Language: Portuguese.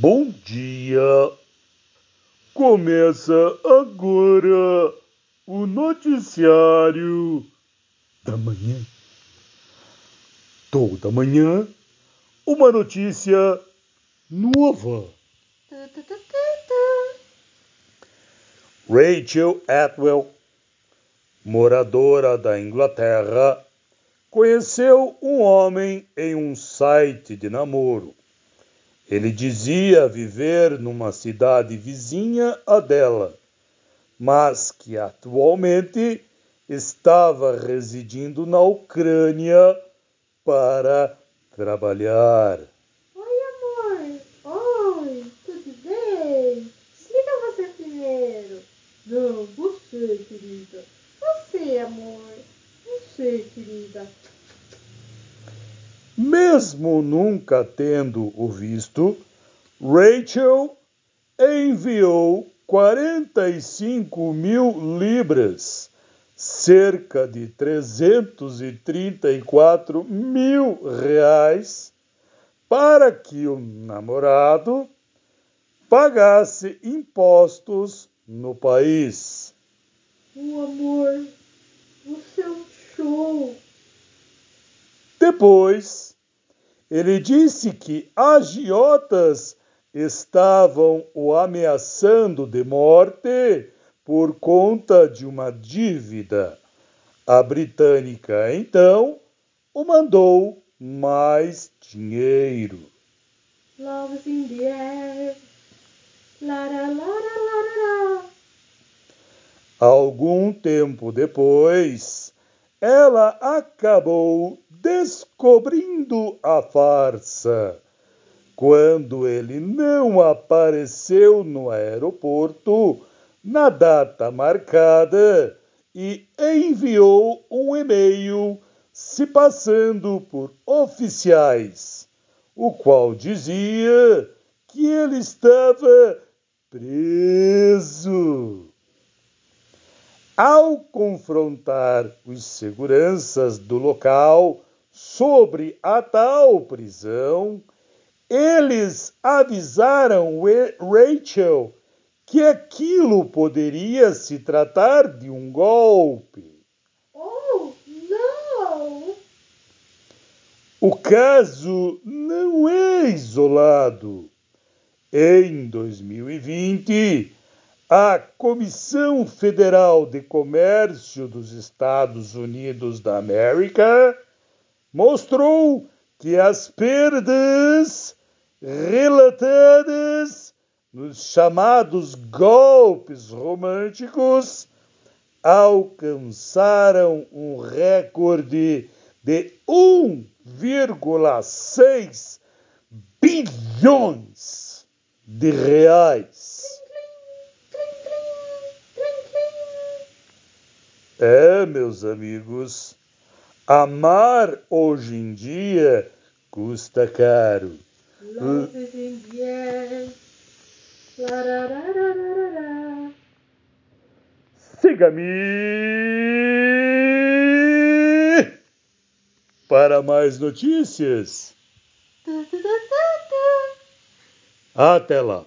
Bom dia! Começa agora o noticiário da manhã. Toda manhã, uma notícia nova. Rachel Atwell, moradora da Inglaterra, conheceu um homem em um site de namoro. Ele dizia viver numa cidade vizinha à dela, mas que atualmente estava residindo na Ucrânia para trabalhar. Oi, amor. Oi, tudo bem? Explica você primeiro. Não, você, querida. Você, amor. Você, querida. Mesmo nunca tendo o visto, Rachel enviou 45 mil libras, cerca de 334 mil reais, para que o namorado pagasse impostos no país. O amor, você é um show. Depois, ele disse que agiotas estavam o ameaçando de morte por conta de uma dívida. A britânica então o mandou mais dinheiro. Love's in the air. Algum tempo depois, ela acabou descobrindo a farsa. Quando ele não apareceu no aeroporto na data marcada e enviou um e-mail se passando por oficiais, o qual dizia que ele estava preso. Ao confrontar os seguranças do local sobre a tal prisão, eles avisaram Rachel que aquilo poderia se tratar de um golpe. Oh, não! O caso não é isolado. Em 2020, a Comissão Federal de Comércio dos Estados Unidos da América mostrou que as perdas relatadas nos chamados golpes românticos alcançaram um recorde de 1,6 bilhões de reais. É, meus amigos, amar hoje em dia custa caro. Love is in the air. Lararararara. Siga-me para mais notícias. Até lá.